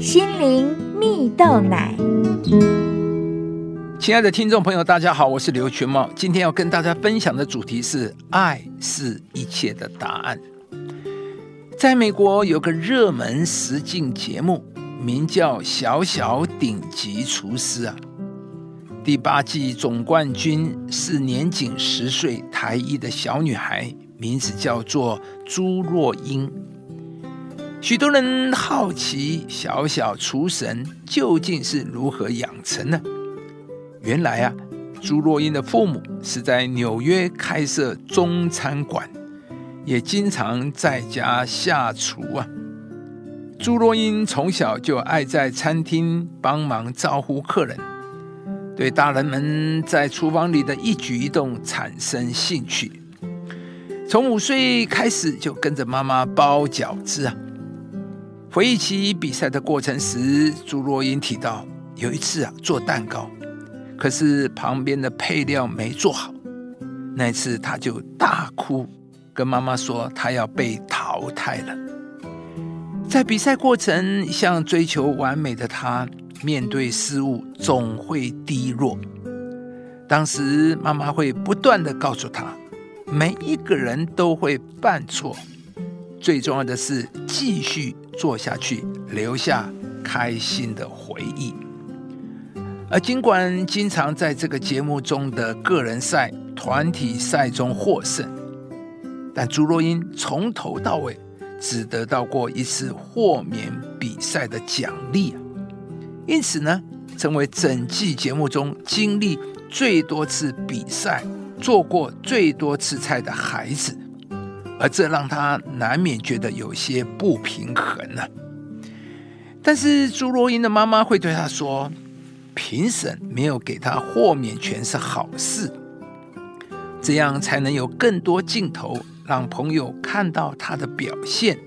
心灵蜜豆奶。亲爱的听众朋友，大家好，我是刘全茂。今天要跟大家分享的主题是“爱是一切的答案”。在美国有个热门实境节目，名叫《小小顶级厨师》啊。第八季总冠军是年仅十岁台裔的小女孩，名字叫做朱若英。许多人好奇小小厨神究竟是如何养成的。原来啊，朱若英的父母是在纽约开设中餐馆，也经常在家下厨啊。朱若英从小就爱在餐厅帮忙招呼客人，对大人们在厨房里的一举一动产生兴趣。从五岁开始就跟着妈妈包饺子啊。回忆起比赛的过程时，朱若英提到有一次啊做蛋糕，可是旁边的配料没做好，那次她就大哭，跟妈妈说她要被淘汰了。在比赛过程，一向追求完美的她，面对失误总会低落。当时妈妈会不断的告诉她，每一个人都会犯错。最重要的是继续做下去，留下开心的回忆。而尽管经常在这个节目中的个人赛、团体赛中获胜，但朱若英从头到尾只得到过一次豁免比赛的奖励，因此呢，成为整季节目中经历最多次比赛、做过最多次菜的孩子。而这让他难免觉得有些不平衡呢。但是朱若英的妈妈会对他说：“评审没有给他豁免权是好事，这样才能有更多镜头让朋友看到他的表现，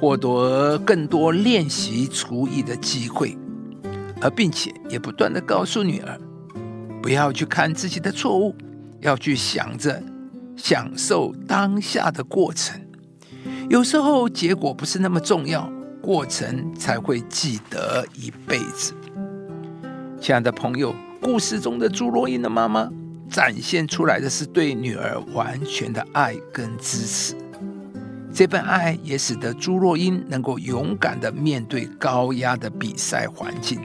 获得更多练习厨艺的机会，而并且也不断的告诉女儿，不要去看自己的错误，要去想着。”享受当下的过程，有时候结果不是那么重要，过程才会记得一辈子。亲爱的朋友，故事中的朱若英的妈妈展现出来的是对女儿完全的爱跟支持，这份爱也使得朱若英能够勇敢的面对高压的比赛环境。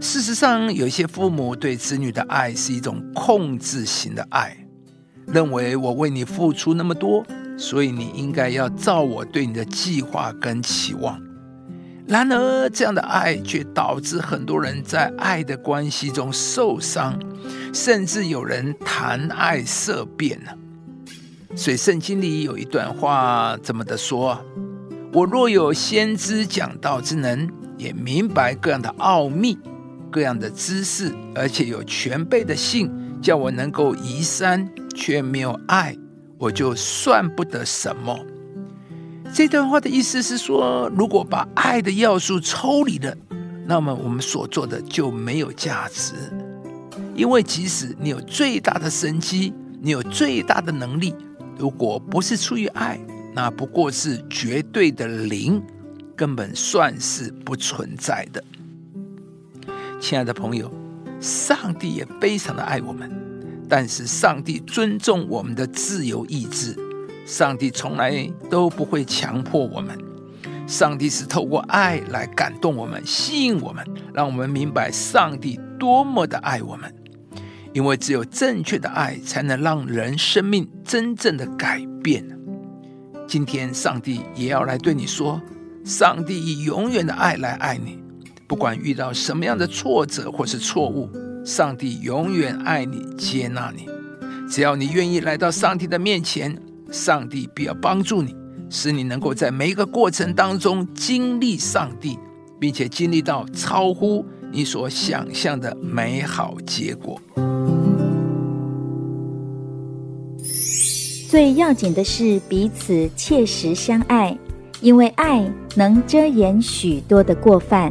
事实上，有些父母对子女的爱是一种控制型的爱。认为我为你付出那么多，所以你应该要照我对你的计划跟期望。然而，这样的爱却导致很多人在爱的关系中受伤，甚至有人谈爱色变了。所以，圣经里有一段话这么的说：“我若有先知讲道之能，也明白各样的奥秘、各样的知识，而且有全备的信，叫我能够移山。”却没有爱，我就算不得什么。这段话的意思是说，如果把爱的要素抽离了，那么我们所做的就没有价值。因为即使你有最大的神机，你有最大的能力，如果不是出于爱，那不过是绝对的零，根本算是不存在的。亲爱的朋友，上帝也非常的爱我们。但是上帝尊重我们的自由意志，上帝从来都不会强迫我们。上帝是透过爱来感动我们，吸引我们，让我们明白上帝多么的爱我们。因为只有正确的爱，才能让人生命真正的改变。今天，上帝也要来对你说：上帝以永远的爱来爱你，不管遇到什么样的挫折或是错误。上帝永远爱你，接纳你。只要你愿意来到上帝的面前，上帝必要帮助你，使你能够在每一个过程当中经历上帝，并且经历到超乎你所想象的美好结果。最要紧的是彼此切实相爱，因为爱能遮掩许多的过犯。